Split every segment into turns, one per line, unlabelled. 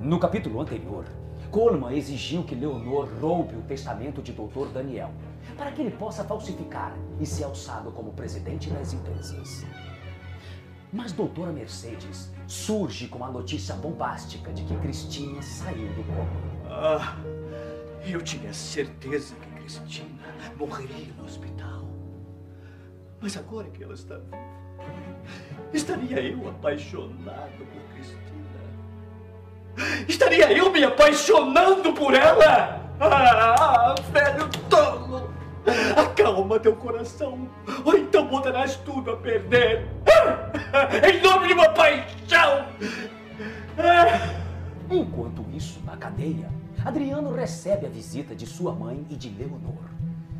No capítulo anterior, Coleman exigiu que Leonor roube o testamento de Dr. Daniel, para que ele possa falsificar e ser alçado como presidente das empresas. Mas doutora Mercedes surge com a notícia bombástica de que Cristina saiu do coma.
Ah, eu tinha certeza que Cristina morreria no hospital. Mas agora que ela está viva, estaria eu apaixonado por Cristina? Estaria eu me apaixonando por ela? Ah, velho tolo! Acalma teu coração, ou então botarás tudo a perder. Em nome de uma paixão!
Enquanto isso, na cadeia, Adriano recebe a visita de sua mãe e de Leonor.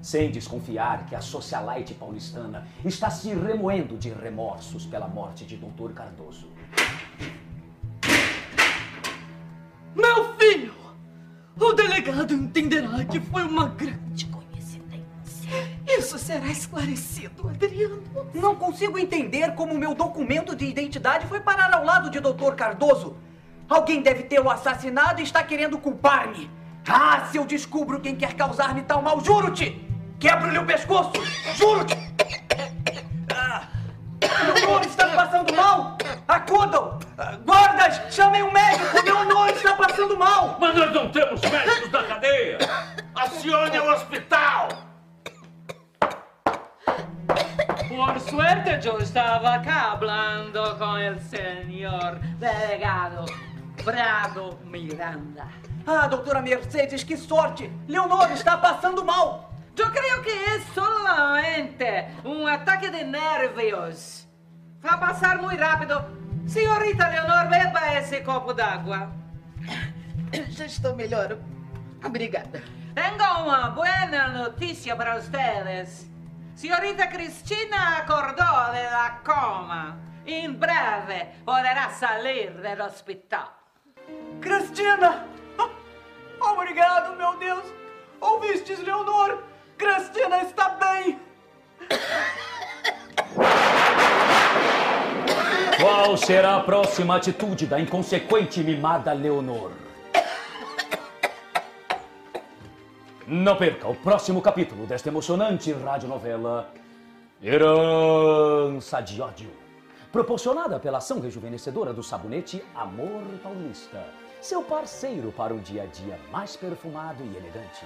Sem desconfiar que a socialite paulistana está se remoendo de remorsos pela morte de Dr. Cardoso.
Delegado entenderá que foi uma grande coincidência. Isso será esclarecido, Adriano.
Não consigo entender como meu documento de identidade foi parar ao lado de Dr. Cardoso. Alguém deve tê-lo assassinado e está querendo culpar-me. Ah, se eu descubro quem quer causar-me tal mal, juro-te! Quebro-lhe o pescoço! Juro-te! Ah, Leonor está passando mal! Acudam! Guardas, chamem um médico! Mal!
Mas nós não temos médicos na cadeia! Acione o hospital!
Por suerte yo estaba acá hablando con el señor delegado Prado Miranda.
Ah, doutora Mercedes, que sorte! Leonor está passando mal!
Yo creo que es solamente un ataque de nervios. Va a pasar muy rápido. Señorita Leonor, beba ese copo d'água.
Já estou melhor. Obrigada.
Tengo una buena noticia para ustedes. Señorita Cristina acordó de la coma. En breve podrá salir del hospital.
Cristina! Ah, Obrigado, meu Deus! Ouvistes, Leonor? Cristina está bem!
Qual será a próxima atitude da inconsequente e mimada Leonor? Não perca o próximo capítulo desta emocionante radionovela Herança de Ódio, proporcionada pela ação rejuvenescedora do sabonete Amor Paulista, seu parceiro para um dia a dia mais perfumado e elegante.